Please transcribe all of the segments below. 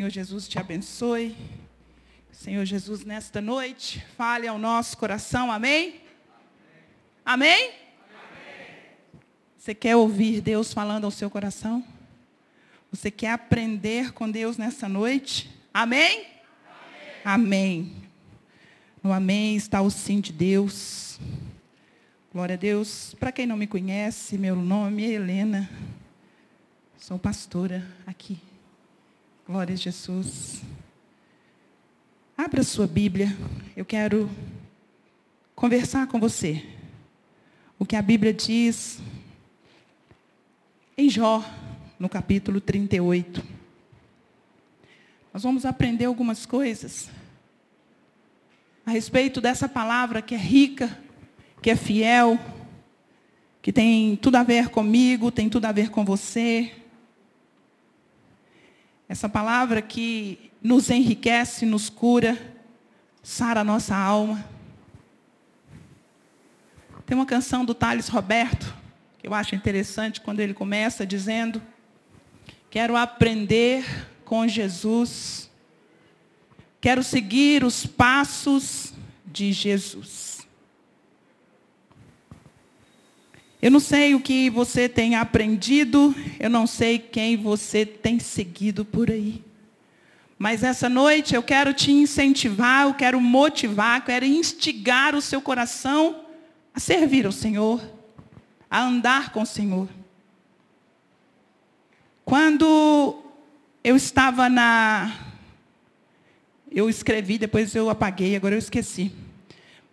Senhor Jesus te abençoe. Senhor Jesus, nesta noite, fale ao nosso coração, amém? Amém? amém? Você quer ouvir Deus falando ao seu coração? Você quer aprender com Deus nessa noite? Amém? Amém. amém. No amém está o sim de Deus. Glória a Deus. Para quem não me conhece, meu nome é Helena. Sou pastora aqui Glória a Jesus. Abra sua Bíblia. Eu quero conversar com você. O que a Bíblia diz em Jó, no capítulo 38. Nós vamos aprender algumas coisas a respeito dessa palavra que é rica, que é fiel, que tem tudo a ver comigo, tem tudo a ver com você. Essa palavra que nos enriquece, nos cura, sara a nossa alma. Tem uma canção do Thales Roberto, que eu acho interessante, quando ele começa dizendo: Quero aprender com Jesus, quero seguir os passos de Jesus. Eu não sei o que você tem aprendido, eu não sei quem você tem seguido por aí. Mas essa noite eu quero te incentivar, eu quero motivar, eu quero instigar o seu coração a servir ao Senhor, a andar com o Senhor. Quando eu estava na. Eu escrevi, depois eu apaguei, agora eu esqueci.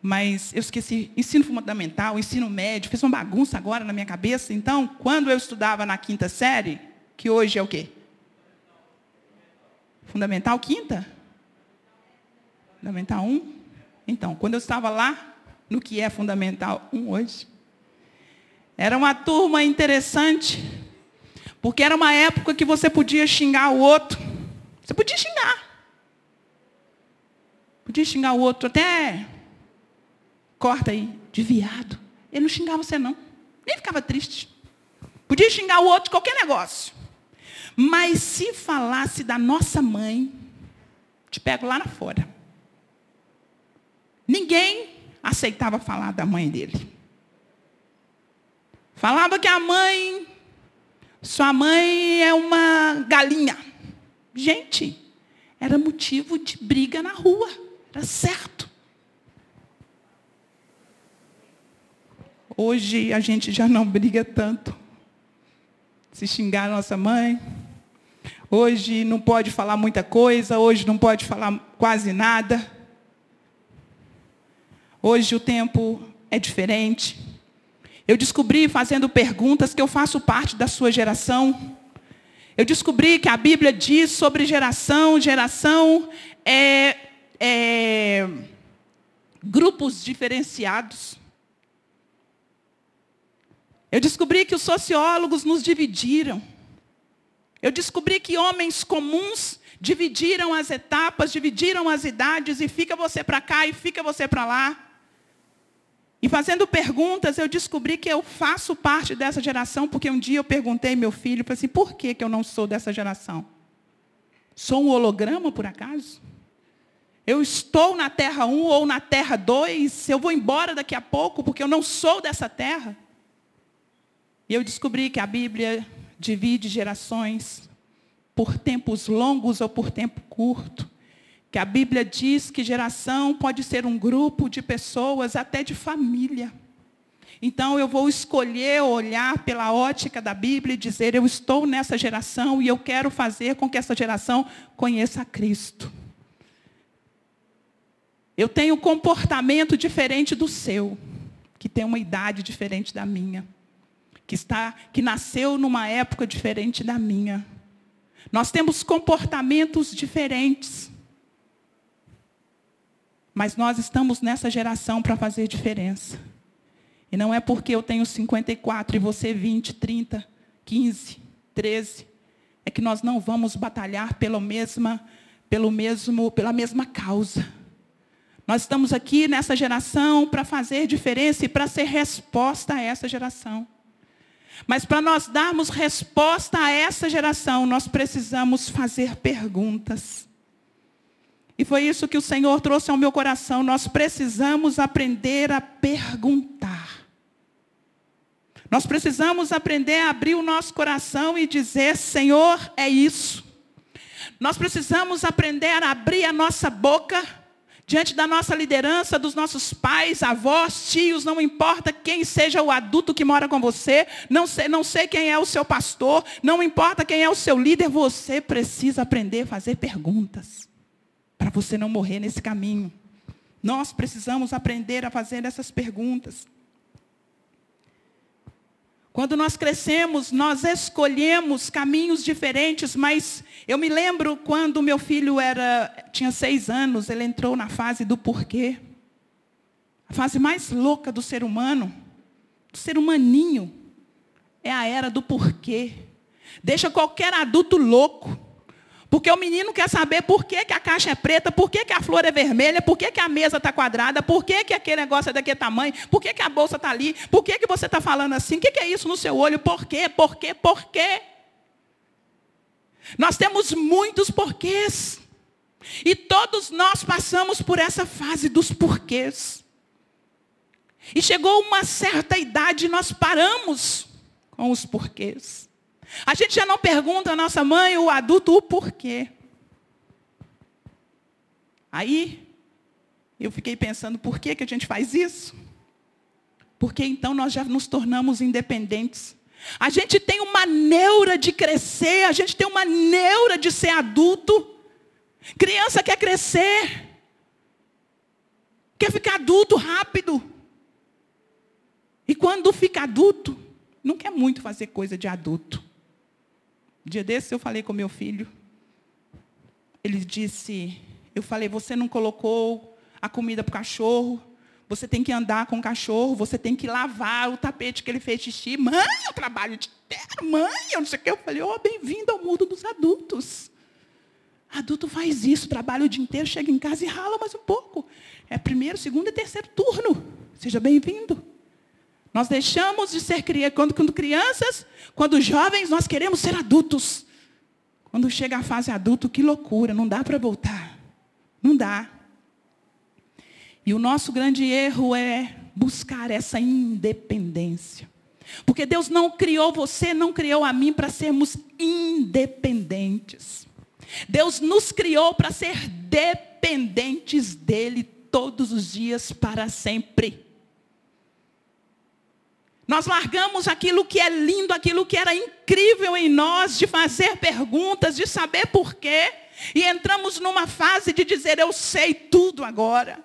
Mas eu esqueci ensino fundamental, ensino médio, fiz uma bagunça agora na minha cabeça. Então, quando eu estudava na quinta série, que hoje é o quê? Fundamental quinta? Fundamental 1? Um? Então, quando eu estava lá, no que é Fundamental 1 um hoje, era uma turma interessante, porque era uma época que você podia xingar o outro. Você podia xingar. Podia xingar o outro até corta aí, de viado. Ele não xingava você, não. Nem ficava triste. Podia xingar o outro de qualquer negócio. Mas se falasse da nossa mãe, te pego lá na fora. Ninguém aceitava falar da mãe dele. Falava que a mãe, sua mãe é uma galinha. Gente, era motivo de briga na rua. Era certo. Hoje a gente já não briga tanto. Se xingar nossa mãe. Hoje não pode falar muita coisa, hoje não pode falar quase nada. Hoje o tempo é diferente. Eu descobri fazendo perguntas que eu faço parte da sua geração. Eu descobri que a Bíblia diz sobre geração, geração é, é grupos diferenciados. Eu descobri que os sociólogos nos dividiram. Eu descobri que homens comuns dividiram as etapas, dividiram as idades, e fica você para cá e fica você para lá. E fazendo perguntas, eu descobri que eu faço parte dessa geração, porque um dia eu perguntei meu filho, assim, por que, que eu não sou dessa geração? Sou um holograma, por acaso? Eu estou na Terra 1 ou na Terra 2? Eu vou embora daqui a pouco, porque eu não sou dessa terra? E eu descobri que a Bíblia divide gerações por tempos longos ou por tempo curto. Que a Bíblia diz que geração pode ser um grupo de pessoas, até de família. Então eu vou escolher olhar pela ótica da Bíblia e dizer: eu estou nessa geração e eu quero fazer com que essa geração conheça a Cristo. Eu tenho um comportamento diferente do seu, que tem uma idade diferente da minha que está que nasceu numa época diferente da minha. Nós temos comportamentos diferentes. Mas nós estamos nessa geração para fazer diferença. E não é porque eu tenho 54 e você 20, 30, 15, 13, é que nós não vamos batalhar pela mesma, pelo mesmo, pela mesma causa. Nós estamos aqui nessa geração para fazer diferença e para ser resposta a essa geração. Mas para nós darmos resposta a essa geração, nós precisamos fazer perguntas. E foi isso que o Senhor trouxe ao meu coração. Nós precisamos aprender a perguntar. Nós precisamos aprender a abrir o nosso coração e dizer: Senhor, é isso. Nós precisamos aprender a abrir a nossa boca diante da nossa liderança, dos nossos pais, avós, tios, não importa quem seja o adulto que mora com você, não sei, não sei quem é o seu pastor, não importa quem é o seu líder, você precisa aprender a fazer perguntas para você não morrer nesse caminho. Nós precisamos aprender a fazer essas perguntas. Quando nós crescemos, nós escolhemos caminhos diferentes, mas eu me lembro quando meu filho era, tinha seis anos, ele entrou na fase do porquê. A fase mais louca do ser humano, do ser humaninho, é a era do porquê. Deixa qualquer adulto louco. Porque o menino quer saber por que, que a caixa é preta, por que, que a flor é vermelha, por que, que a mesa está quadrada, por que, que aquele negócio é daquele tamanho, por que, que a bolsa está ali, por que, que você está falando assim, o que, que é isso no seu olho, por quê, por quê, por quê? Nós temos muitos porquês. E todos nós passamos por essa fase dos porquês. E chegou uma certa idade, nós paramos com os porquês. A gente já não pergunta à nossa mãe, o adulto, o porquê. Aí, eu fiquei pensando, por que, que a gente faz isso? Porque então nós já nos tornamos independentes. A gente tem uma neura de crescer, a gente tem uma neura de ser adulto. Criança quer crescer, quer ficar adulto rápido. E quando fica adulto, não quer muito fazer coisa de adulto. Dia desse eu falei com meu filho. Ele disse, eu falei, você não colocou a comida para o cachorro, você tem que andar com o cachorro, você tem que lavar o tapete que ele fez xixi. Mãe, eu trabalho de terra, mãe, eu não sei o que. Eu falei, oh, bem-vindo ao mundo dos adultos. Adulto faz isso, trabalha o dia inteiro, chega em casa e rala mais um pouco. É primeiro, segundo e terceiro turno. Seja bem-vindo. Nós deixamos de ser quando, quando crianças, quando jovens, nós queremos ser adultos. Quando chega a fase adulto, que loucura, não dá para voltar. Não dá. E o nosso grande erro é buscar essa independência. Porque Deus não criou você, não criou a mim para sermos independentes. Deus nos criou para ser dependentes dEle todos os dias para sempre. Nós largamos aquilo que é lindo, aquilo que era incrível em nós, de fazer perguntas, de saber porquê, e entramos numa fase de dizer: Eu sei tudo agora.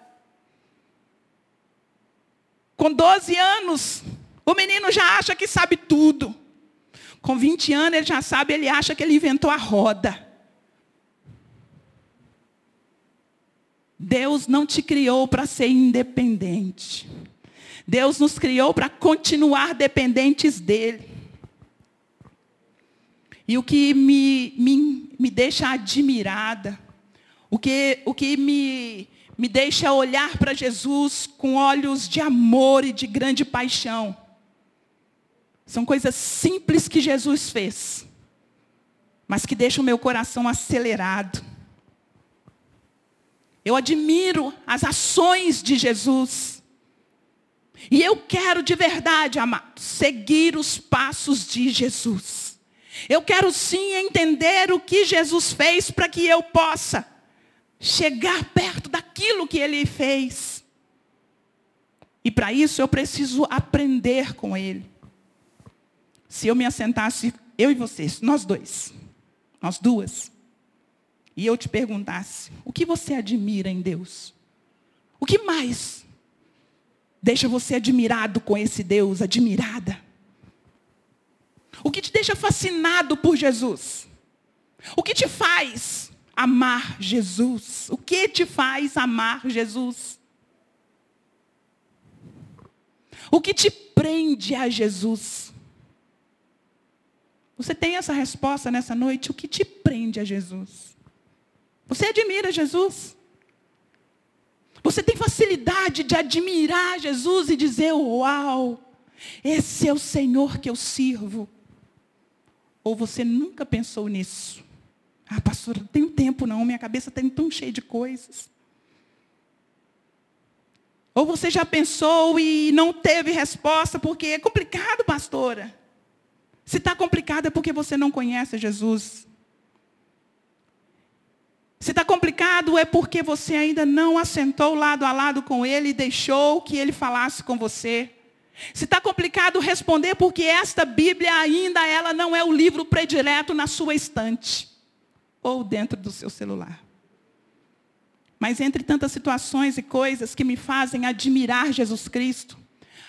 Com 12 anos, o menino já acha que sabe tudo. Com 20 anos, ele já sabe, ele acha que ele inventou a roda. Deus não te criou para ser independente. Deus nos criou para continuar dependentes dEle. E o que me, me, me deixa admirada, o que, o que me, me deixa olhar para Jesus com olhos de amor e de grande paixão, são coisas simples que Jesus fez, mas que deixam o meu coração acelerado. Eu admiro as ações de Jesus. E eu quero de verdade, amado, seguir os passos de Jesus. Eu quero sim entender o que Jesus fez para que eu possa chegar perto daquilo que ele fez. E para isso eu preciso aprender com ele. Se eu me assentasse, eu e vocês, nós dois, nós duas, e eu te perguntasse: o que você admira em Deus? O que mais deixa você admirado com esse Deus, admirada? O que te deixa fascinado por Jesus? O que te faz amar Jesus? O que te faz amar Jesus? O que te prende a Jesus? Você tem essa resposta nessa noite? O que te prende a Jesus? Você admira Jesus? Você tem facilidade de admirar Jesus e dizer: Uau, Esse é o Senhor que eu sirvo. Ou você nunca pensou nisso? Ah, pastor, não tenho tempo não, minha cabeça está tão cheia de coisas. Ou você já pensou e não teve resposta porque é complicado, pastora. Se está complicado é porque você não conhece Jesus. Se está complicado é porque você ainda não assentou lado a lado com Ele e deixou que Ele falasse com você. Se está complicado responder porque esta Bíblia ainda ela não é o livro predileto na sua estante ou dentro do seu celular. Mas entre tantas situações e coisas que me fazem admirar Jesus Cristo,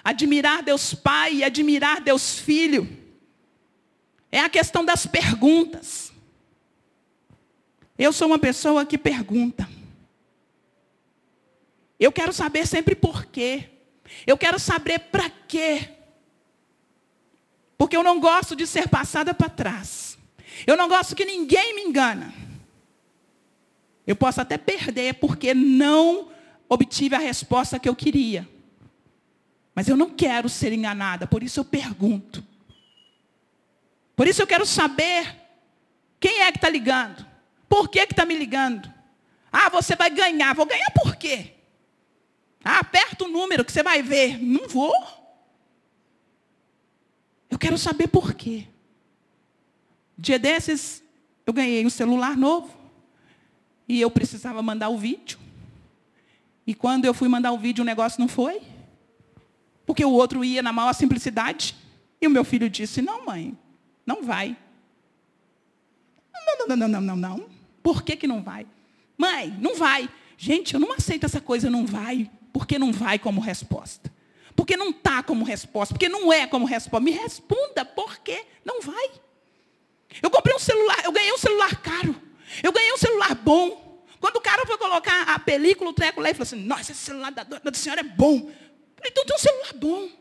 admirar Deus Pai e admirar Deus Filho, é a questão das perguntas. Eu sou uma pessoa que pergunta. Eu quero saber sempre por quê. Eu quero saber para quê. Porque eu não gosto de ser passada para trás. Eu não gosto que ninguém me engana. Eu posso até perder porque não obtive a resposta que eu queria. Mas eu não quero ser enganada, por isso eu pergunto. Por isso eu quero saber quem é que está ligando. Por que está me ligando? Ah, você vai ganhar. Vou ganhar por quê? Ah, aperta o número que você vai ver. Não vou. Eu quero saber por quê. Dia desses, eu ganhei um celular novo. E eu precisava mandar o vídeo. E quando eu fui mandar o vídeo, o negócio não foi. Porque o outro ia na maior simplicidade. E o meu filho disse: Não, mãe, não vai. Não, não, não, não, não, não, não. Por que, que não vai? Mãe, não vai. Gente, eu não aceito essa coisa, não vai. Porque não vai como resposta. Porque não está como resposta. Porque não é como resposta. Me responda por que não vai. Eu comprei um celular, eu ganhei um celular caro. Eu ganhei um celular bom. Quando o cara foi colocar a película, o treco lá, ele falou assim, nossa, esse celular da, da senhora é bom. Eu falei, então tem um celular bom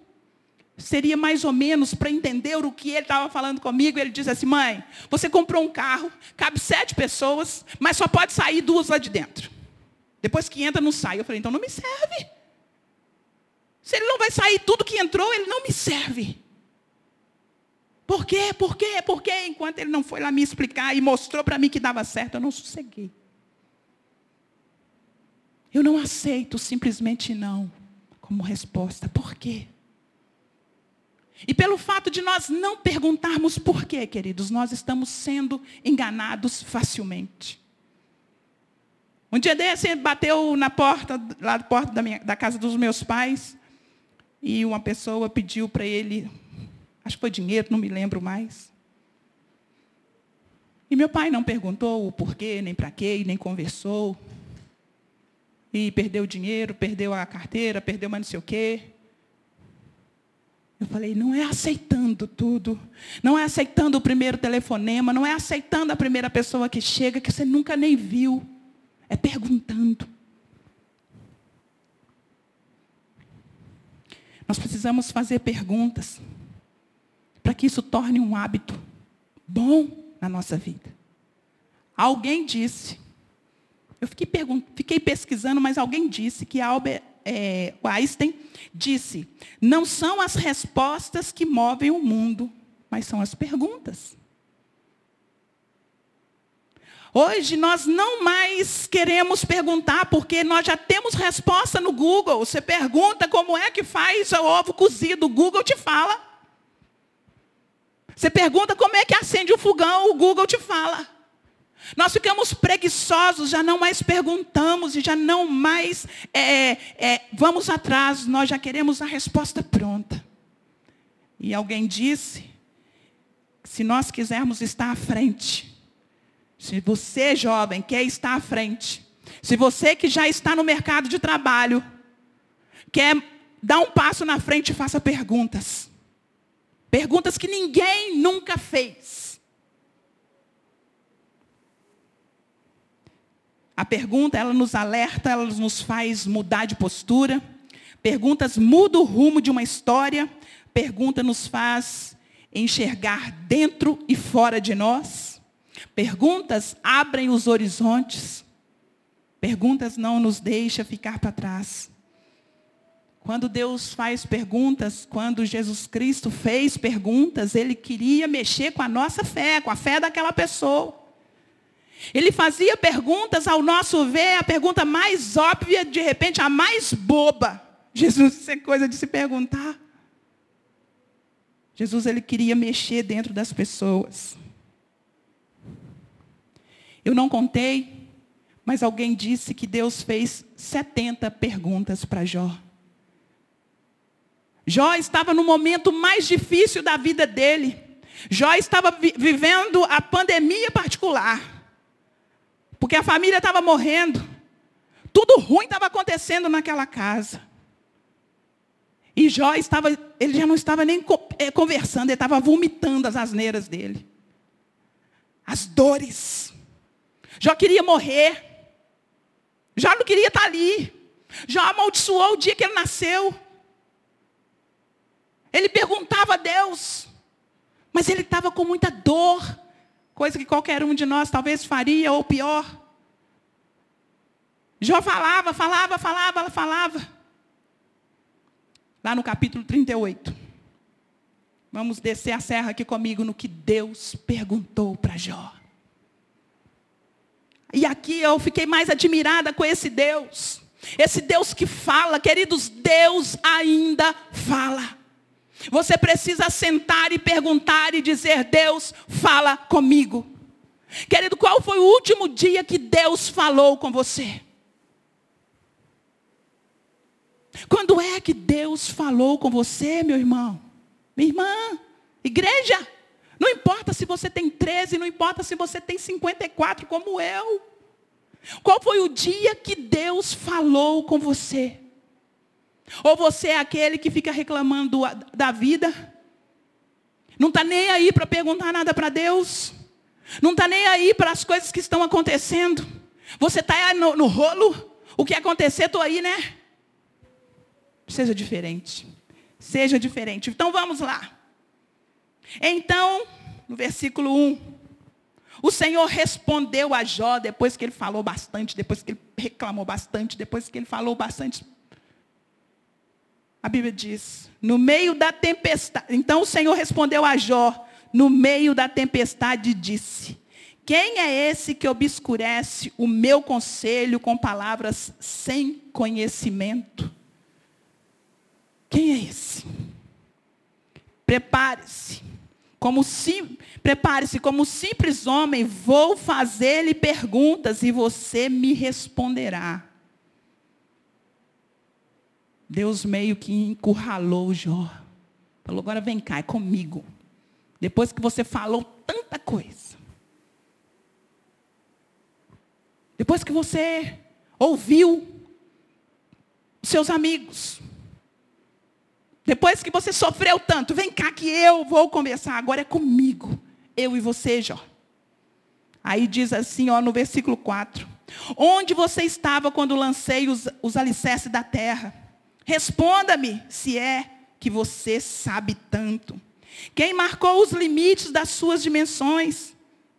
seria mais ou menos para entender o que ele estava falando comigo. Ele disse assim: mãe, você comprou um carro, cabe sete pessoas, mas só pode sair duas lá de dentro. Depois que entra, não sai. Eu falei: então não me serve. Se ele não vai sair tudo que entrou, ele não me serve. Por quê? Por quê? Por quê? Enquanto ele não foi lá me explicar e mostrou para mim que dava certo, eu não sosseguei. Eu não aceito simplesmente não como resposta. Por quê? E pelo fato de nós não perguntarmos por quê, queridos, nós estamos sendo enganados facilmente. Um dia desse, bateu na porta, lá da porta da, minha, da casa dos meus pais, e uma pessoa pediu para ele, acho que foi dinheiro, não me lembro mais. E meu pai não perguntou o porquê, nem para quê, nem conversou. E perdeu o dinheiro, perdeu a carteira, perdeu mais não sei o quê. Eu falei, não é aceitando tudo, não é aceitando o primeiro telefonema, não é aceitando a primeira pessoa que chega, que você nunca nem viu. É perguntando. Nós precisamos fazer perguntas para que isso torne um hábito bom na nossa vida. Alguém disse, eu fiquei, fiquei pesquisando, mas alguém disse que Albert é, Einstein disse: não são as respostas que movem o mundo, mas são as perguntas. Hoje nós não mais queremos perguntar, porque nós já temos resposta no Google. Você pergunta como é que faz o ovo cozido, o Google te fala. Você pergunta como é que acende o fogão, o Google te fala. Nós ficamos preguiçosos, já não mais perguntamos e já não mais é, é, vamos atrás, nós já queremos a resposta pronta. E alguém disse, se nós quisermos estar à frente, se você, jovem, quer estar à frente, se você que já está no mercado de trabalho, quer dar um passo na frente, faça perguntas. Perguntas que ninguém nunca fez. A pergunta, ela nos alerta, ela nos faz mudar de postura. Perguntas mudam o rumo de uma história. Pergunta nos faz enxergar dentro e fora de nós. Perguntas abrem os horizontes. Perguntas não nos deixam ficar para trás. Quando Deus faz perguntas, quando Jesus Cristo fez perguntas, ele queria mexer com a nossa fé, com a fé daquela pessoa. Ele fazia perguntas, ao nosso ver, a pergunta mais óbvia, de repente a mais boba. Jesus, isso é coisa de se perguntar. Jesus, ele queria mexer dentro das pessoas. Eu não contei, mas alguém disse que Deus fez 70 perguntas para Jó. Jó estava no momento mais difícil da vida dele. Jó estava vi vivendo a pandemia particular. Porque a família estava morrendo. Tudo ruim estava acontecendo naquela casa. E Jó estava, ele já não estava nem eh, conversando, ele estava vomitando as asneiras dele. As dores. Jó queria morrer. Jó não queria estar ali. Jó amaldiçoou o dia que ele nasceu. Ele perguntava a Deus, mas ele estava com muita dor, coisa que qualquer um de nós talvez faria, ou pior. Jó falava, falava, falava, falava. Lá no capítulo 38. Vamos descer a serra aqui comigo no que Deus perguntou para Jó. E aqui eu fiquei mais admirada com esse Deus. Esse Deus que fala, queridos, Deus ainda fala. Você precisa sentar e perguntar e dizer: Deus, fala comigo. Querido, qual foi o último dia que Deus falou com você? Quando é que Deus falou com você, meu irmão? Minha irmã? Igreja? Não importa se você tem 13, não importa se você tem 54, como eu. Qual foi o dia que Deus falou com você? Ou você é aquele que fica reclamando da vida? Não está nem aí para perguntar nada para Deus? Não está nem aí para as coisas que estão acontecendo? Você está no, no rolo? O que acontecer, estou aí, né? Seja diferente. Seja diferente. Então vamos lá. Então, no versículo 1. O Senhor respondeu a Jó, depois que ele falou bastante, depois que ele reclamou bastante, depois que ele falou bastante a Bíblia diz: no meio da tempestade. Então o Senhor respondeu a Jó, no meio da tempestade, disse: Quem é esse que obscurece o meu conselho com palavras sem conhecimento? Quem é esse? Prepare-se. Como sim, prepare-se como simples homem, vou fazer-lhe perguntas e você me responderá. Deus meio que encurralou Jó. Falou, agora vem cá, é comigo. Depois que você falou tanta coisa. Depois que você ouviu os seus amigos. Depois que você sofreu tanto, vem cá que eu vou conversar. Agora é comigo. Eu e você, Jó. Aí diz assim, ó, no versículo 4. Onde você estava quando lancei os, os alicerces da terra? Responda-me se é que você sabe tanto. Quem marcou os limites das suas dimensões?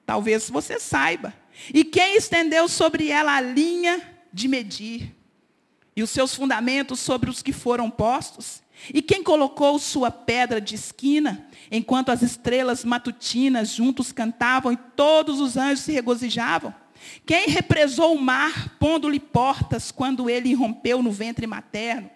Talvez você saiba. E quem estendeu sobre ela a linha de medir? E os seus fundamentos sobre os que foram postos? E quem colocou sua pedra de esquina, enquanto as estrelas matutinas juntos cantavam e todos os anjos se regozijavam? Quem represou o mar, pondo-lhe portas, quando ele rompeu no ventre materno?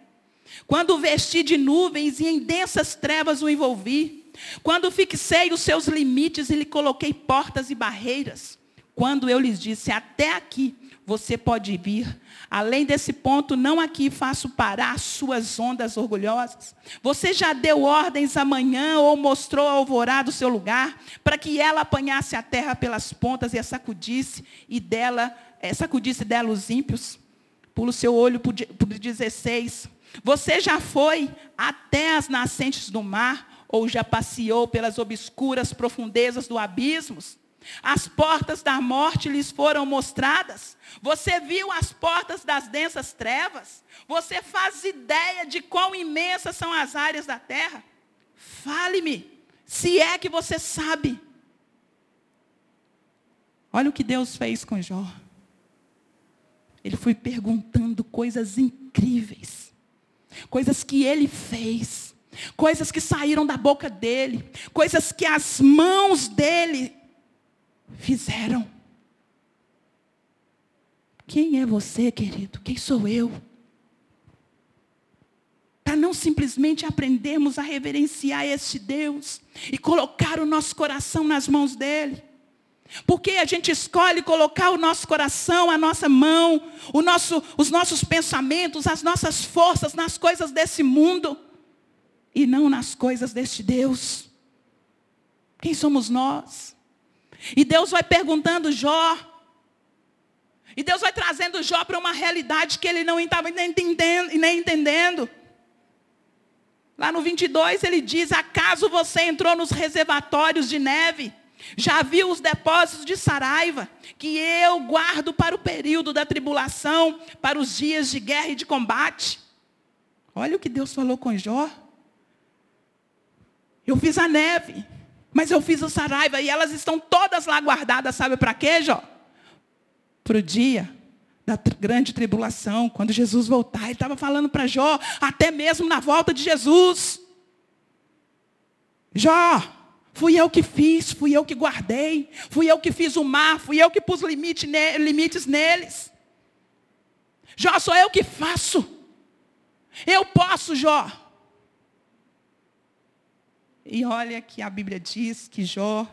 Quando o vesti de nuvens e em densas trevas o envolvi. Quando fixei os seus limites e lhe coloquei portas e barreiras. Quando eu lhes disse, até aqui você pode vir. Além desse ponto, não aqui faço parar suas ondas orgulhosas. Você já deu ordens amanhã ou mostrou a alvorada o seu lugar, para que ela apanhasse a terra pelas pontas e a sacudisse, e dela, é, sacudisse dela os ímpios. Pula o seu olho por 16. Você já foi até as nascentes do mar ou já passeou pelas obscuras profundezas do abismo? As portas da morte lhes foram mostradas. Você viu as portas das densas trevas? Você faz ideia de quão imensas são as áreas da terra? Fale-me, se é que você sabe. Olha o que Deus fez com Jó. Ele foi perguntando coisas incríveis. Coisas que ele fez, coisas que saíram da boca dele, coisas que as mãos dele fizeram. Quem é você, querido? Quem sou eu? Para não simplesmente aprendermos a reverenciar este Deus e colocar o nosso coração nas mãos dele. Porque a gente escolhe colocar o nosso coração, a nossa mão, nosso, os nossos pensamentos, as nossas forças nas coisas desse mundo e não nas coisas deste Deus. Quem somos nós? E Deus vai perguntando Jó. E Deus vai trazendo Jó para uma realidade que ele não estava nem entendendo, nem entendendo. Lá no 22 ele diz: Acaso você entrou nos reservatórios de neve? Já viu os depósitos de Saraiva, que eu guardo para o período da tribulação, para os dias de guerra e de combate? Olha o que Deus falou com Jó. Eu fiz a neve, mas eu fiz o Saraiva, e elas estão todas lá guardadas, sabe para quê, Jó? Para o dia da grande tribulação, quando Jesus voltar. Ele estava falando para Jó, até mesmo na volta de Jesus. Jó, Fui eu que fiz, fui eu que guardei, fui eu que fiz o mar, fui eu que pus limite ne limites neles. Jó, sou eu que faço. Eu posso, Jó. E olha que a Bíblia diz que Jó,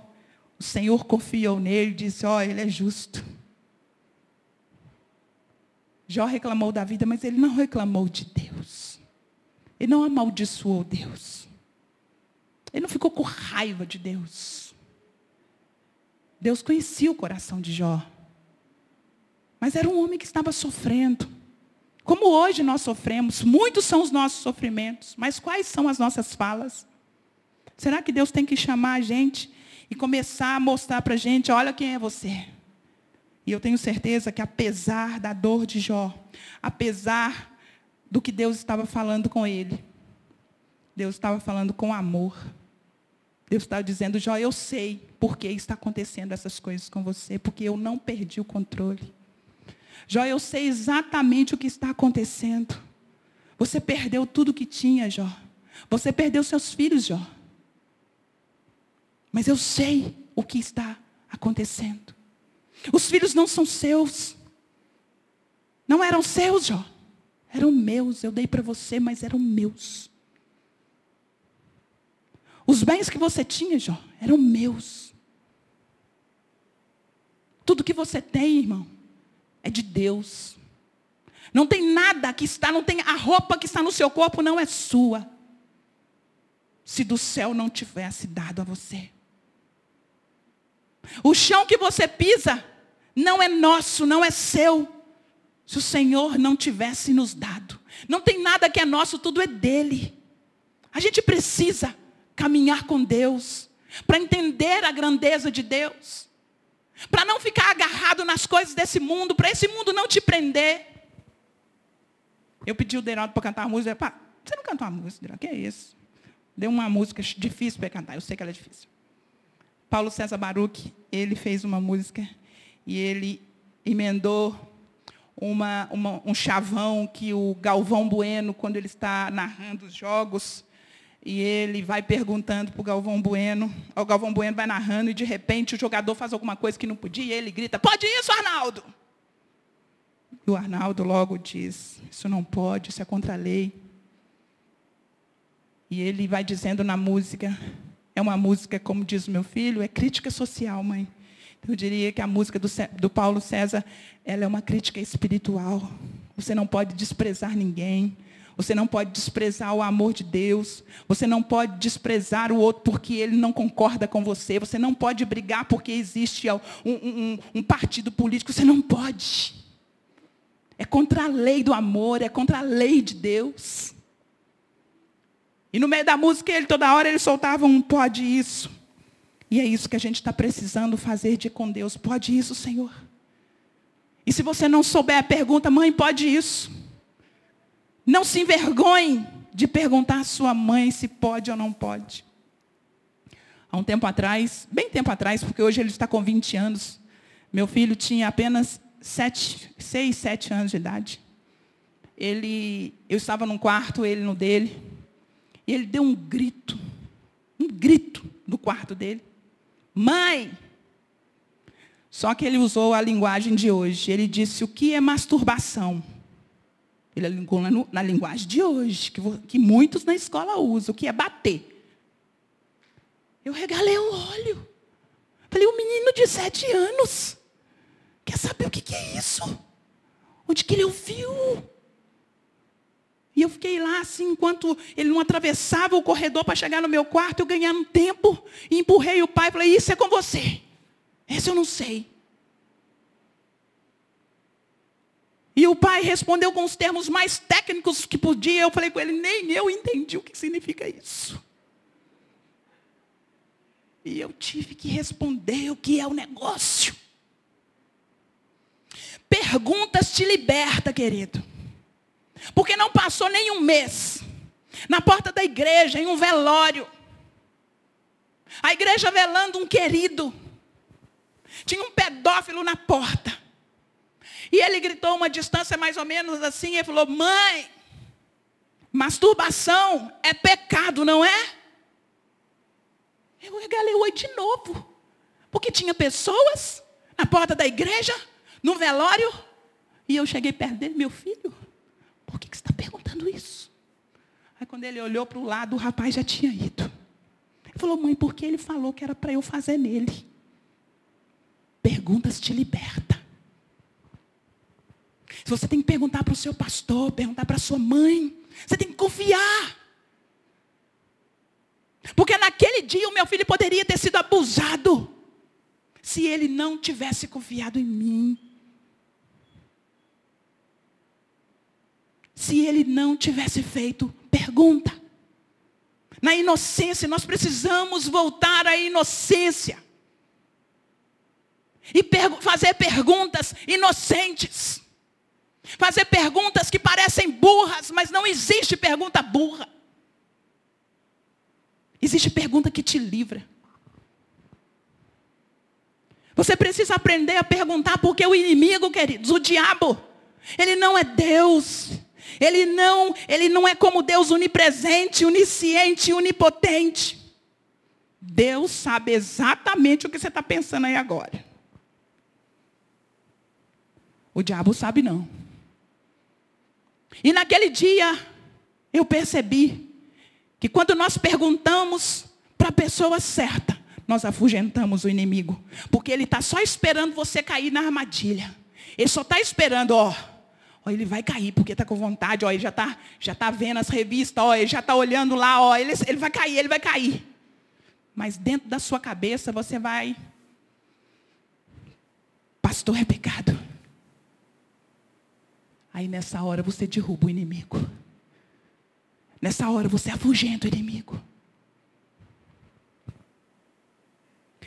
o Senhor confiou nele, disse: Ó, oh, ele é justo. Jó reclamou da vida, mas ele não reclamou de Deus. Ele não amaldiçoou Deus. Ele não ficou com raiva de Deus. Deus conhecia o coração de Jó. Mas era um homem que estava sofrendo. Como hoje nós sofremos, muitos são os nossos sofrimentos, mas quais são as nossas falas? Será que Deus tem que chamar a gente e começar a mostrar para a gente, olha quem é você? E eu tenho certeza que apesar da dor de Jó, apesar do que Deus estava falando com ele, Deus estava falando com amor. Deus está dizendo, Jó, eu sei por que está acontecendo essas coisas com você, porque eu não perdi o controle. Jó, eu sei exatamente o que está acontecendo. Você perdeu tudo que tinha, Jó. Você perdeu seus filhos, Jó. Mas eu sei o que está acontecendo. Os filhos não são seus. Não eram seus, Jó. Eram meus. Eu dei para você, mas eram meus. Os bens que você tinha, Jó, eram meus. Tudo que você tem, irmão, é de Deus. Não tem nada que está, não tem a roupa que está no seu corpo não é sua. Se do céu não tivesse dado a você. O chão que você pisa não é nosso, não é seu. Se o Senhor não tivesse nos dado. Não tem nada que é nosso, tudo é dele. A gente precisa caminhar com Deus, para entender a grandeza de Deus, para não ficar agarrado nas coisas desse mundo, para esse mundo não te prender. Eu pedi o Deraldo para cantar uma música, pá, você não cantou uma música, o que é isso? Deu uma música difícil para cantar, eu sei que ela é difícil. Paulo César Baruch, ele fez uma música e ele emendou uma, uma, um chavão que o Galvão Bueno, quando ele está narrando os jogos, e ele vai perguntando para o Galvão Bueno. O Galvão Bueno vai narrando e de repente o jogador faz alguma coisa que não podia e ele grita: Pode isso, Arnaldo! E o Arnaldo logo diz: Isso não pode, isso é contra a lei. E ele vai dizendo na música: É uma música, como diz o meu filho, é crítica social, mãe. Então, eu diria que a música do, do Paulo César ela é uma crítica espiritual. Você não pode desprezar ninguém. Você não pode desprezar o amor de Deus. Você não pode desprezar o outro porque ele não concorda com você. Você não pode brigar porque existe um, um, um partido político. Você não pode. É contra a lei do amor, é contra a lei de Deus. E no meio da música, ele toda hora ele soltava um pode isso. E é isso que a gente está precisando fazer de com Deus. Pode isso, Senhor. E se você não souber, pergunta, mãe, pode isso. Não se envergonhe de perguntar à sua mãe se pode ou não pode. Há um tempo atrás, bem tempo atrás, porque hoje ele está com 20 anos, meu filho tinha apenas 7, 6, 7 anos de idade. ele, eu estava num quarto, ele no dele, e ele deu um grito, um grito no quarto dele. Mãe! Só que ele usou a linguagem de hoje. Ele disse: O que é masturbação? Ele ligou na, linguagem de hoje, que, que muitos na escola usam, o que é bater. Eu regalei o olho. Falei, um menino de sete anos. Quer saber o que, que é isso? Onde que ele ouviu? E eu fiquei lá assim, enquanto ele não atravessava o corredor para chegar no meu quarto, eu ganhando tempo, e empurrei o pai e falei, isso é com você. Esse eu não sei. E o pai respondeu com os termos mais técnicos que podia. Eu falei com ele, nem eu entendi o que significa isso. E eu tive que responder o que é o negócio. Perguntas te liberta, querido. Porque não passou nem um mês. Na porta da igreja, em um velório. A igreja velando um querido. Tinha um pedófilo na porta. E ele gritou uma distância mais ou menos assim, e falou: Mãe, masturbação é pecado, não é? Eu regalei oi de novo. Porque tinha pessoas na porta da igreja, no velório, e eu cheguei perto dele, meu filho, por que, que você está perguntando isso? Aí quando ele olhou para o lado, o rapaz já tinha ido. Ele falou, mãe, por que ele falou que era para eu fazer nele? Perguntas te liberta. Você tem que perguntar para o seu pastor, perguntar para a sua mãe, você tem que confiar. Porque naquele dia o meu filho poderia ter sido abusado. Se ele não tivesse confiado em mim. Se ele não tivesse feito pergunta. Na inocência, nós precisamos voltar à inocência. E per fazer perguntas inocentes. Fazer perguntas que parecem burras, mas não existe pergunta burra. Existe pergunta que te livra. Você precisa aprender a perguntar porque o inimigo, queridos, o diabo, ele não é Deus. Ele não, ele não é como Deus onipresente, onisciente, onipotente. Deus sabe exatamente o que você está pensando aí agora. O diabo sabe não. E naquele dia, eu percebi que quando nós perguntamos para a pessoa certa, nós afugentamos o inimigo. Porque ele está só esperando você cair na armadilha. Ele só está esperando, ó. Ó, ele vai cair porque está com vontade, ó, ele já está já tá vendo as revistas, ó, ele já está olhando lá, ó, ele, ele vai cair, ele vai cair. Mas dentro da sua cabeça você vai. Pastor é pecado. Aí nessa hora você derruba o inimigo. Nessa hora você afugenta o inimigo.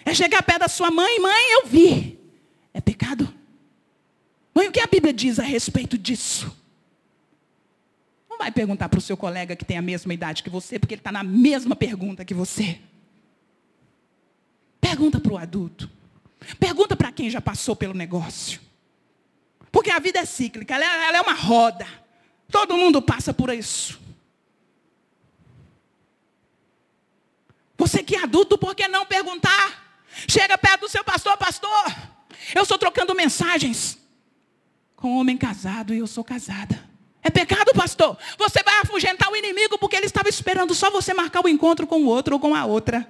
É chegar perto da sua mãe, mãe, eu vi. É pecado? Mãe, o que a Bíblia diz a respeito disso? Não vai perguntar para o seu colega que tem a mesma idade que você, porque ele está na mesma pergunta que você. Pergunta para o adulto. Pergunta para quem já passou pelo negócio. Porque a vida é cíclica, ela é, ela é uma roda. Todo mundo passa por isso. Você que é adulto, por que não perguntar? Chega perto do seu pastor, pastor. Eu estou trocando mensagens com um homem casado e eu sou casada. É pecado, pastor. Você vai afugentar o inimigo porque ele estava esperando só você marcar o encontro com o outro ou com a outra.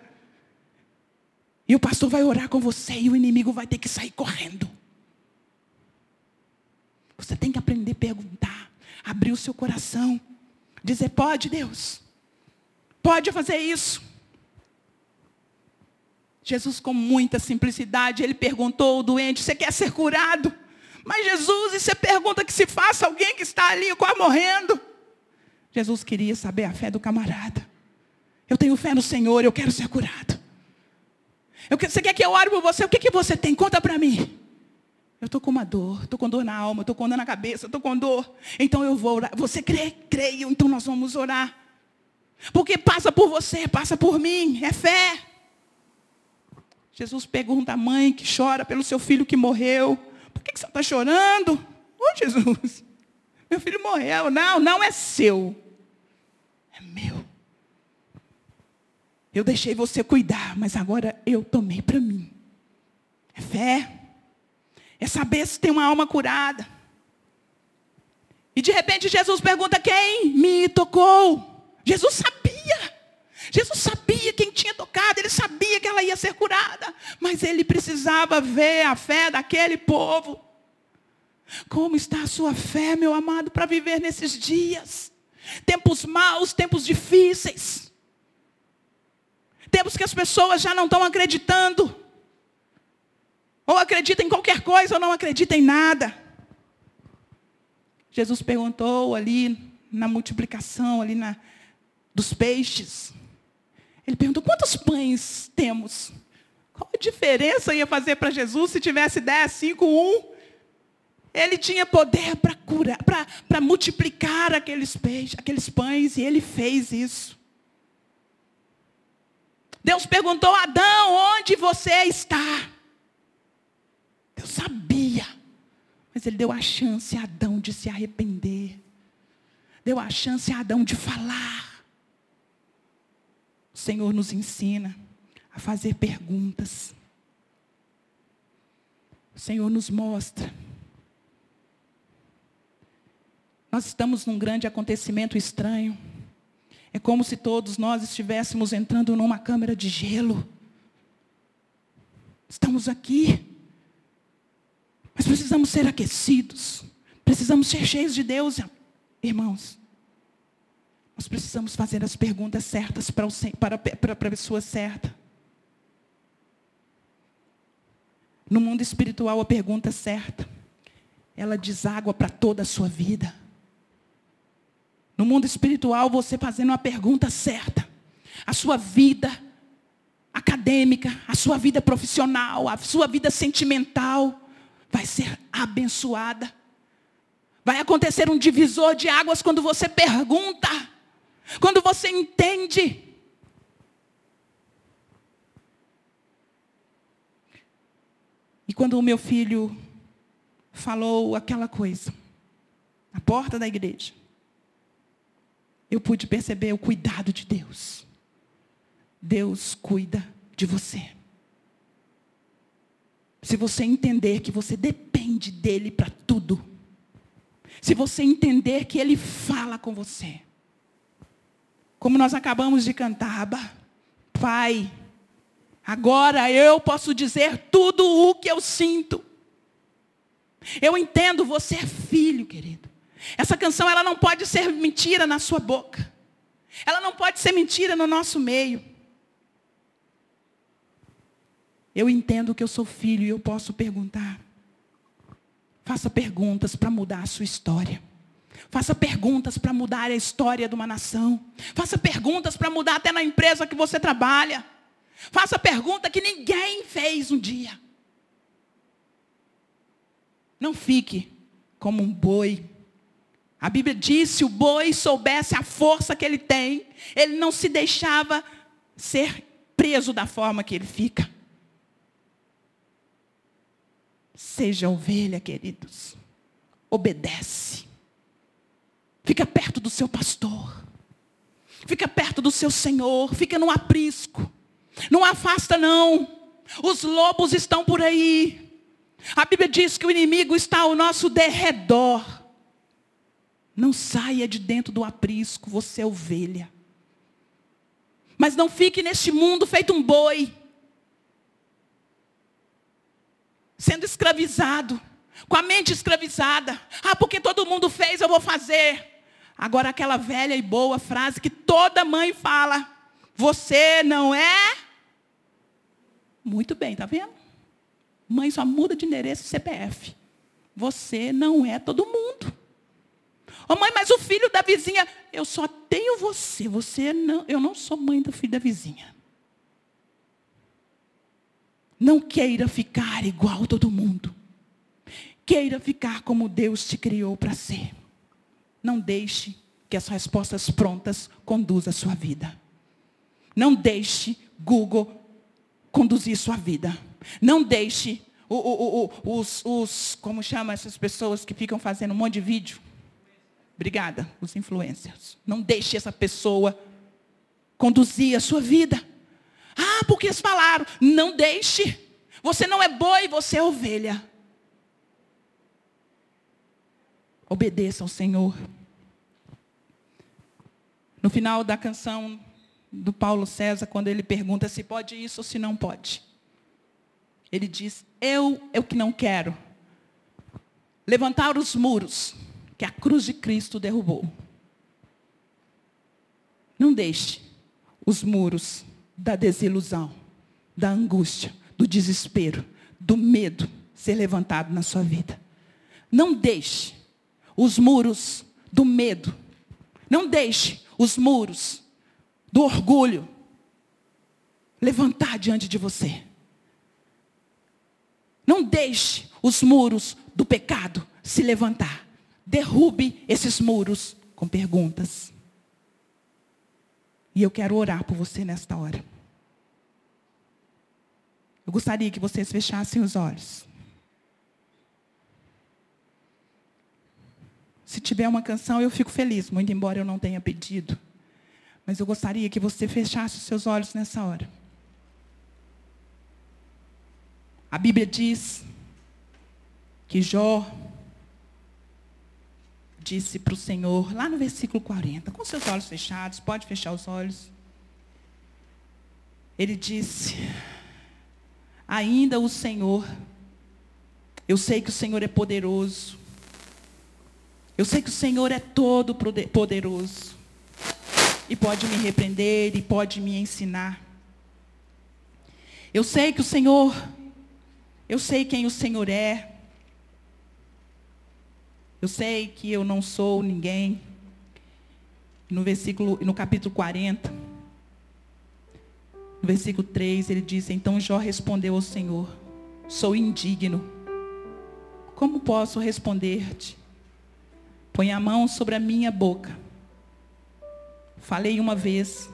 E o pastor vai orar com você e o inimigo vai ter que sair correndo. Você tem que aprender a perguntar, abrir o seu coração, dizer: pode, Deus, pode fazer isso. Jesus, com muita simplicidade, ele perguntou ao doente: Você quer ser curado? Mas Jesus, e você pergunta que se faça alguém que está ali quase morrendo? Jesus queria saber a fé do camarada. Eu tenho fé no Senhor, eu quero ser curado. Eu, você quer que eu ore por você? O que, que você tem? Conta para mim. Eu estou com uma dor, estou com dor na alma, estou com dor na cabeça, estou com dor. Então eu vou orar. Você crê? Creio, então nós vamos orar. Porque passa por você, passa por mim, é fé. Jesus pergunta à mãe que chora pelo seu filho que morreu. Por que, que você está chorando? Ô oh, Jesus, meu filho morreu. Não, não é seu. É meu. Eu deixei você cuidar, mas agora eu tomei para mim. É fé. É saber se tem uma alma curada. E de repente Jesus pergunta: quem me tocou? Jesus sabia. Jesus sabia quem tinha tocado, ele sabia que ela ia ser curada, mas ele precisava ver a fé daquele povo. Como está a sua fé, meu amado, para viver nesses dias? Tempos maus, tempos difíceis. Tempos que as pessoas já não estão acreditando. Ou acreditam em qualquer coisa ou não acreditam em nada. Jesus perguntou ali na multiplicação, ali na, dos peixes. Ele perguntou: quantos pães temos? Qual a diferença ia fazer para Jesus se tivesse 10, 5, 1? Ele tinha poder para curar, para multiplicar aqueles peixes, aqueles pães, e ele fez isso. Deus perguntou a Adão, onde você está? Deus sabia. Mas ele deu a chance a Adão de se arrepender. Deu a chance a Adão de falar. O Senhor nos ensina a fazer perguntas. O Senhor nos mostra. Nós estamos num grande acontecimento estranho. É como se todos nós estivéssemos entrando numa câmara de gelo. Estamos aqui. Mas precisamos ser aquecidos. Precisamos ser cheios de Deus, irmãos. Nós precisamos fazer as perguntas certas para, o, para, para a pessoa certa. No mundo espiritual, a pergunta certa, ela deságua para toda a sua vida. No mundo espiritual, você fazendo uma pergunta certa, a sua vida acadêmica, a sua vida profissional, a sua vida sentimental vai ser abençoada. Vai acontecer um divisor de águas quando você pergunta. Quando você entende. E quando o meu filho falou aquela coisa, na porta da igreja, eu pude perceber o cuidado de Deus. Deus cuida de você. Se você entender que você depende dele para tudo, se você entender que ele fala com você, como nós acabamos de cantar, Pai, agora eu posso dizer tudo o que eu sinto. Eu entendo, você é filho, querido. Essa canção ela não pode ser mentira na sua boca. Ela não pode ser mentira no nosso meio. Eu entendo que eu sou filho e eu posso perguntar. Faça perguntas para mudar a sua história. Faça perguntas para mudar a história de uma nação. Faça perguntas para mudar até na empresa que você trabalha. Faça pergunta que ninguém fez um dia. Não fique como um boi. A Bíblia diz: se o boi soubesse a força que ele tem, ele não se deixava ser preso da forma que ele fica. Seja ovelha, queridos. Obedece. Fica perto do seu pastor. Fica perto do seu Senhor. Fica no aprisco. Não afasta, não. Os lobos estão por aí. A Bíblia diz que o inimigo está ao nosso derredor. Não saia de dentro do aprisco, você é ovelha. Mas não fique neste mundo feito um boi, sendo escravizado, com a mente escravizada. Ah, porque todo mundo fez, eu vou fazer. Agora aquela velha e boa frase que toda mãe fala: Você não é? Muito bem, tá vendo? Mãe só muda de endereço CPF. Você não é todo mundo. Oh, mãe, mas o filho da vizinha, eu só tenho você. Você não, eu não sou mãe do filho da vizinha. Não queira ficar igual a todo mundo. Queira ficar como Deus te criou para ser. Não deixe que as respostas prontas conduzam a sua vida. Não deixe Google conduzir sua vida. Não deixe o, o, o, os, os, como chama essas pessoas que ficam fazendo um monte de vídeo? Obrigada, os influencers. Não deixe essa pessoa conduzir a sua vida. Ah, porque eles falaram. Não deixe. Você não é boi, você é ovelha. Obedeça ao Senhor. No final da canção do Paulo César, quando ele pergunta se pode isso ou se não pode. Ele diz: Eu é o que não quero. Levantar os muros que a cruz de Cristo derrubou. Não deixe os muros da desilusão, da angústia, do desespero, do medo ser levantado na sua vida. Não deixe os muros do medo. Não deixe os muros do orgulho levantar diante de você. Não deixe os muros do pecado se levantar. Derrube esses muros com perguntas. E eu quero orar por você nesta hora. Eu gostaria que vocês fechassem os olhos. Se tiver uma canção, eu fico feliz, muito embora eu não tenha pedido. Mas eu gostaria que você fechasse os seus olhos nessa hora. A Bíblia diz que Jó disse para o Senhor, lá no versículo 40, com seus olhos fechados, pode fechar os olhos. Ele disse: Ainda o Senhor, eu sei que o Senhor é poderoso, eu sei que o Senhor é todo poderoso, e pode me repreender, e pode me ensinar. Eu sei que o Senhor, eu sei quem o Senhor é, eu sei que eu não sou ninguém. No versículo, no capítulo 40, no versículo 3, ele diz: Então Jó respondeu ao Senhor: Sou indigno. Como posso responder-te? Põe a mão sobre a minha boca. Falei uma vez,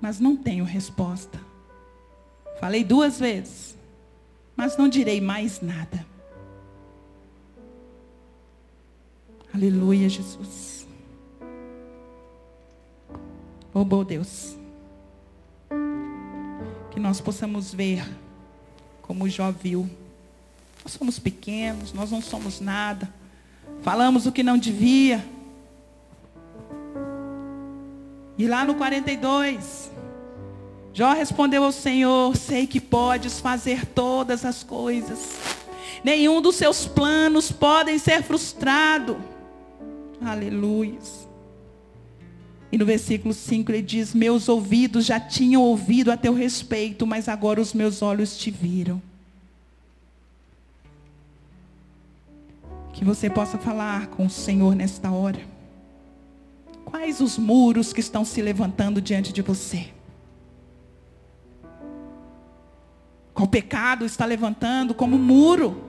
mas não tenho resposta. Falei duas vezes, mas não direi mais nada. Aleluia, Jesus. Oh, bom Deus. Que nós possamos ver como Jó viu. Nós somos pequenos, nós não somos nada. Falamos o que não devia. E lá no 42, Jó respondeu ao Senhor: Sei que podes fazer todas as coisas. Nenhum dos seus planos podem ser frustrado. Aleluia. E no versículo 5 ele diz: Meus ouvidos já tinham ouvido a teu respeito, mas agora os meus olhos te viram. Que você possa falar com o Senhor nesta hora. Quais os muros que estão se levantando diante de você? Qual pecado está levantando como muro,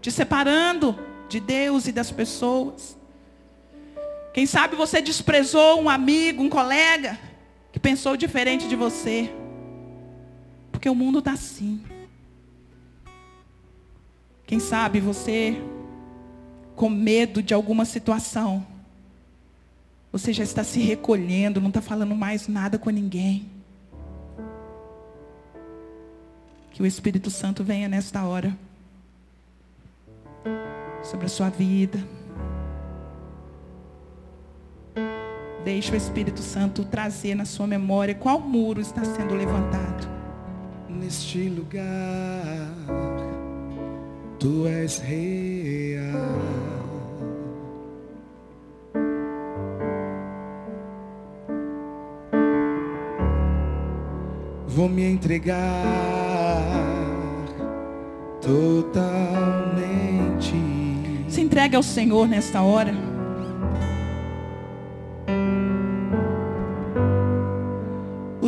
te separando de Deus e das pessoas? Quem sabe você desprezou um amigo, um colega, que pensou diferente de você. Porque o mundo está assim. Quem sabe você, com medo de alguma situação, você já está se recolhendo, não está falando mais nada com ninguém. Que o Espírito Santo venha nesta hora sobre a sua vida. Deixe o Espírito Santo trazer na sua memória qual muro está sendo levantado. Neste lugar, tu és real. Vou me entregar totalmente. Se entregue ao Senhor nesta hora.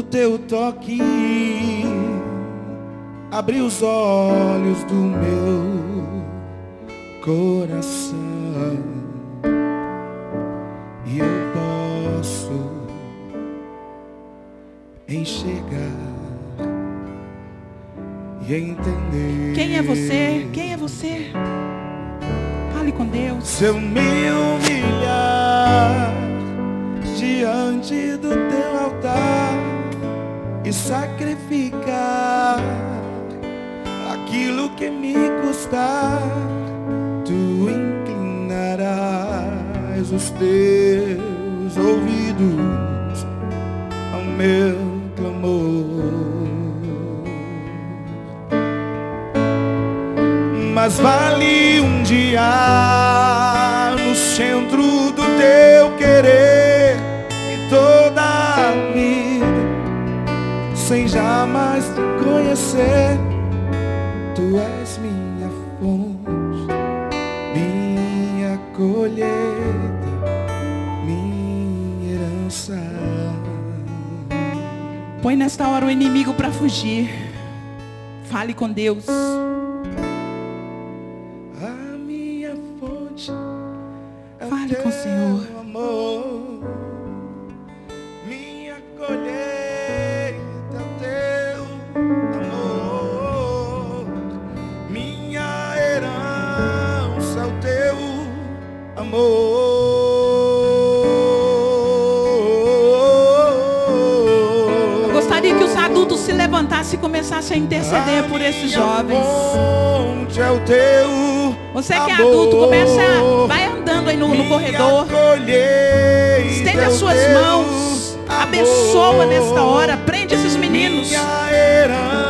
Teu toque abre os olhos do meu coração e eu posso enxergar e entender. Quem é você? Quem é você? Fale com Deus. Se eu me humilhar diante do teu e sacrificar aquilo que me custar. Tu inclinarás os teus ouvidos ao meu clamor. Mas vale um dia no centro do teu conhecer. Tu és minha fonte, minha colheita, minha herança. Põe nesta hora o inimigo para fugir. Fale com Deus. A interceder por esses jovens. É Você que é adulto, começa, vai andando aí no, no corredor. Estende as suas mãos. Abençoa nesta hora. Prende esses meninos.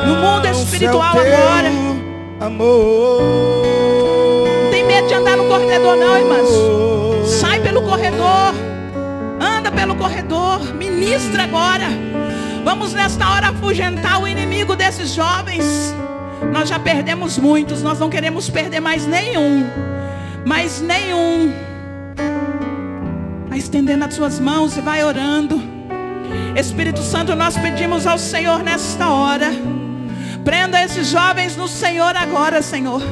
No mundo espiritual agora. Amor. Não tem medo de andar no corredor não, irmãs. Sai pelo corredor. Anda pelo corredor. Ministra agora. Vamos nesta hora afugentar o inimigo desses jovens. Nós já perdemos muitos. Nós não queremos perder mais nenhum. Mais nenhum. Vai estendendo as suas mãos e vai orando. Espírito Santo, nós pedimos ao Senhor nesta hora. Prenda esses jovens no Senhor agora, Senhor.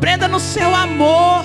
Prenda no seu amor.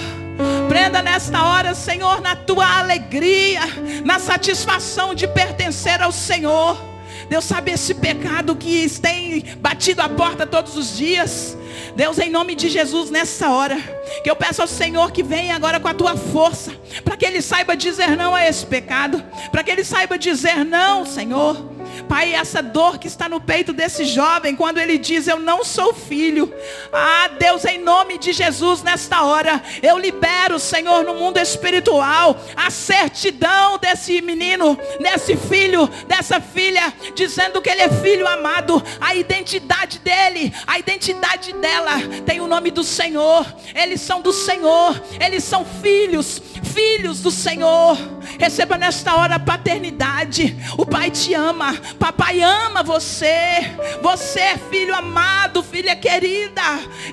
Prenda nesta hora, Senhor, na tua alegria, na satisfação de pertencer ao Senhor. Deus sabe esse pecado que tem batido a porta todos os dias. Deus, em nome de Jesus, nessa hora, que eu peço ao Senhor que venha agora com a tua força, para que ele saiba dizer não a esse pecado, para que ele saiba dizer não, Senhor. Pai, essa dor que está no peito desse jovem, quando ele diz eu não sou filho. Ah, Deus, em nome de Jesus, nesta hora, eu libero, Senhor, no mundo espiritual, a certidão desse menino, desse filho, dessa filha, dizendo que ele é filho amado, a identidade dele, a identidade dela tem o nome do Senhor. Eles são do Senhor, eles são filhos, filhos do Senhor. Receba nesta hora a paternidade. O Pai te ama, papai ama você. Você é filho amado, filha querida.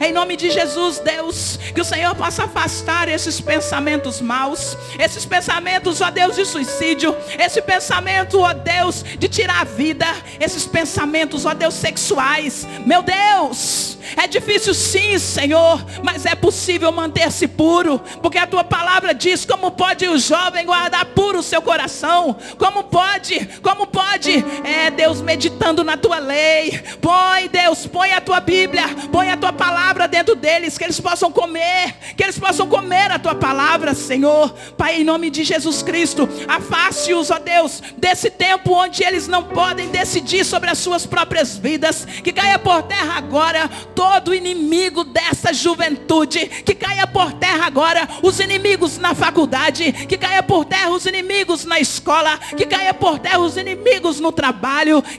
Em nome de Jesus, Deus, que o Senhor possa afastar esses pensamentos maus, esses pensamentos, ó Deus, de suicídio, esse pensamento, ó Deus, de tirar a vida, esses pensamentos, ó Deus, sexuais. Meu Deus, é difícil sim, Senhor, mas é possível manter-se puro, porque a tua palavra diz como pode o jovem guardar puro o seu coração, como pode, como pode, é Deus meditando na tua lei. Põe, Deus, põe a tua Bíblia, põe a tua palavra dentro deles, que eles possam comer, que eles possam comer a tua palavra, Senhor. Pai, em nome de Jesus Cristo, afaste-os, ó Deus, desse tempo onde eles não podem decidir sobre as suas próprias vidas, que caia por terra agora todo inimigo dessa juventude, que caia por terra agora os inimigos na faculdade, que caia por terra os inimigos na escola, que caia por terra os inimigos no trabalho,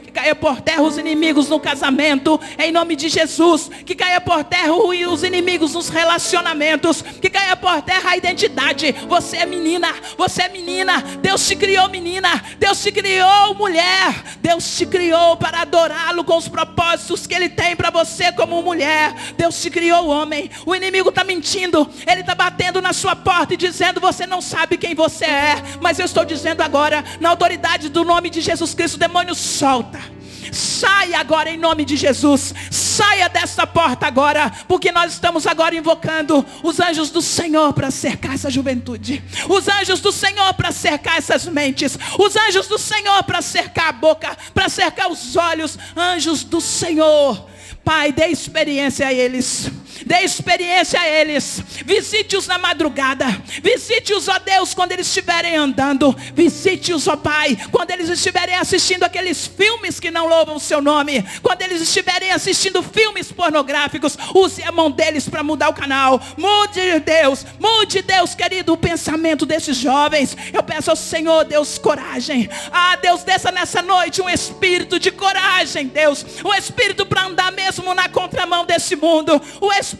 que caia por terra os inimigos no casamento, em nome de Jesus, que caia por terra os inimigos nos relacionamentos, que caia por terra a identidade. Você é menina, você é menina, Deus te criou menina, Deus te criou mulher, Deus te criou para adorá-lo com os propósitos que Ele tem para você como mulher. Deus te criou homem. O inimigo está mentindo, ele está batendo na sua porta e dizendo: Você não sabe quem você é, mas eu estou dizendo agora, na autoridade do nome de Jesus Cristo, o demônio solta. Saia agora em nome de Jesus. Saia dessa porta agora, porque nós estamos agora invocando os anjos do Senhor para cercar essa juventude. Os anjos do Senhor para cercar essas mentes. Os anjos do Senhor para cercar a boca, para cercar os olhos. Anjos do Senhor. Pai, dê experiência a eles. Dê experiência a eles. Visite-os na madrugada. Visite-os, ó Deus, quando eles estiverem andando. Visite-os, ó Pai, quando eles estiverem assistindo aqueles filmes que não louvam o seu nome. Quando eles estiverem assistindo filmes pornográficos, use a mão deles para mudar o canal. Mude, Deus. Mude, Deus, querido, o pensamento desses jovens. Eu peço ao Senhor, Deus, coragem. Ah, Deus, desça nessa noite um espírito de coragem, Deus. Um espírito para andar mesmo na contramão desse mundo. O Espírito,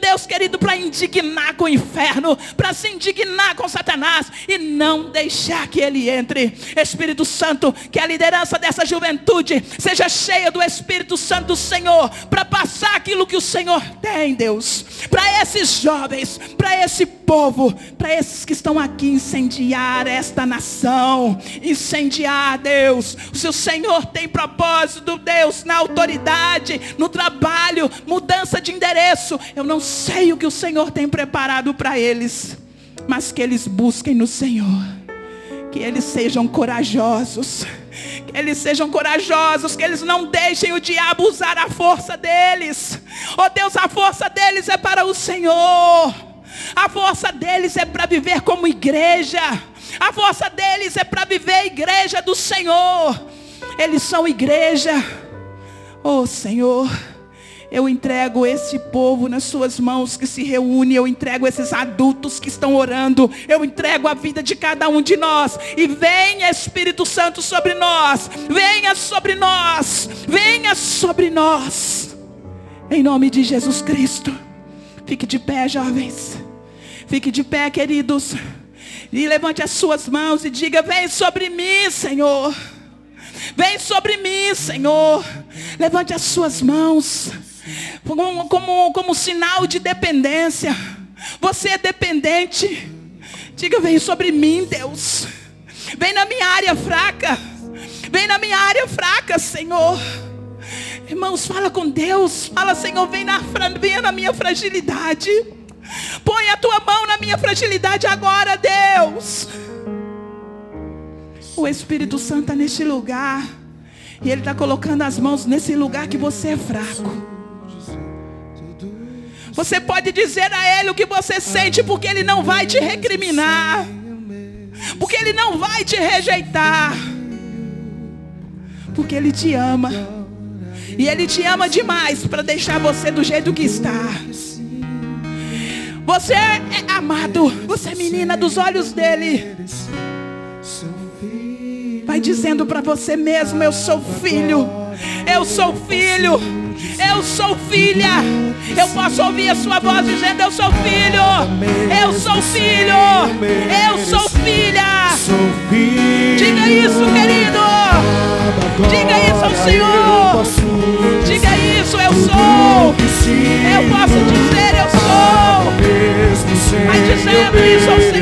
Deus querido, para indignar com o inferno, para se indignar com Satanás e não deixar que ele entre. Espírito Santo, que a liderança dessa juventude seja cheia do Espírito Santo do Senhor, para passar aquilo que o Senhor tem, Deus, para esses jovens, para esse povo, para esses que estão aqui incendiar esta nação, incendiar, Deus. Se o Senhor tem propósito, Deus, na autoridade, no trabalho, mudança de endereço, eu não sei o que o Senhor tem preparado para eles, mas que eles busquem no Senhor, que eles sejam corajosos. Que eles sejam corajosos, que eles não deixem o diabo usar a força deles. Oh Deus, a força deles é para o Senhor. A força deles é para viver como igreja. A força deles é para viver a igreja do Senhor. Eles são igreja. Oh Senhor. Eu entrego esse povo nas suas mãos que se reúne. Eu entrego esses adultos que estão orando. Eu entrego a vida de cada um de nós. E venha Espírito Santo sobre nós. Venha sobre nós. Venha sobre nós. Em nome de Jesus Cristo. Fique de pé, jovens. Fique de pé, queridos. E levante as suas mãos e diga: Vem sobre mim, Senhor. Vem sobre mim, Senhor. Levante as suas mãos como, como, como sinal de dependência. Você é dependente. Diga, vem sobre mim, Deus. Vem na minha área fraca. Vem na minha área fraca, Senhor. Irmãos, fala com Deus. Fala, Senhor, vem na, venha na minha fragilidade. Põe a tua mão na minha fragilidade agora, Deus. O Espírito Santo está neste lugar. E Ele está colocando as mãos nesse lugar que você é fraco. Você pode dizer a Ele o que você sente, porque Ele não vai te recriminar. Porque Ele não vai te rejeitar. Porque Ele te ama. E Ele te ama demais para deixar você do jeito que está. Você é amado. Você é menina dos olhos dele. Vai dizendo para você mesmo: Eu sou filho. Eu sou filho. Eu sou filha. Eu posso ouvir a sua voz dizendo: Eu sou filho. Eu sou filho. Eu sou filha. Diga isso, querido. Diga isso ao Senhor. Diga isso, eu sou. Eu posso dizer, eu sou. Vai dizendo isso ao Senhor.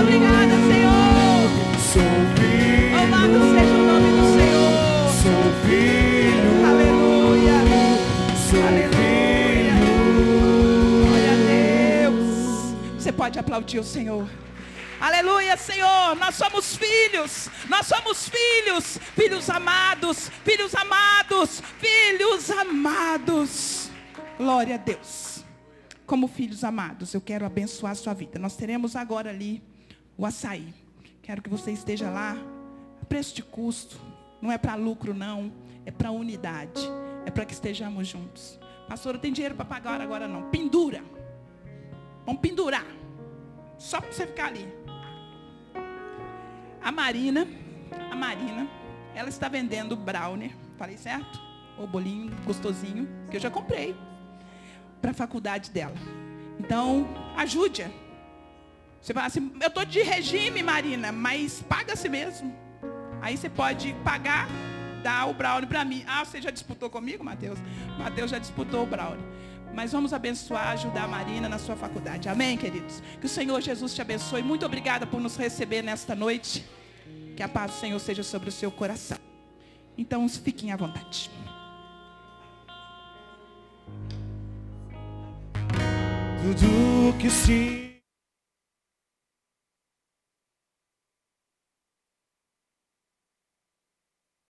Obrigada, Senhor. Sou filho. Louvado seja o nome do Senhor. Sou filho. Aleluia. Sou Aleluia. filho. Glória a Deus. Você pode aplaudir o Senhor. Aleluia, Senhor. Nós somos filhos. Nós somos filhos. Filhos amados. Filhos amados. Filhos amados. Glória a Deus. Como filhos amados, eu quero abençoar a sua vida. Nós teremos agora ali o açaí. Quero que você esteja lá. A preço de custo. Não é para lucro, não. É para unidade. É para que estejamos juntos. Pastor, tem dinheiro para pagar agora não. Pendura. Vamos pendurar. Só para você ficar ali. A Marina, a Marina, ela está vendendo brownie, falei certo? O bolinho gostosinho, que eu já comprei para a faculdade dela. Então, ajude-a. Você fala assim, eu estou de regime, Marina, mas paga-se mesmo. Aí você pode pagar, dar o brownie para mim. Ah, você já disputou comigo, Mateus? Mateus já disputou o brownie. Mas vamos abençoar, ajudar a Marina na sua faculdade. Amém, queridos? Que o Senhor Jesus te abençoe. Muito obrigada por nos receber nesta noite. Que a paz do Senhor seja sobre o seu coração. Então, fiquem à vontade. Tudo que sim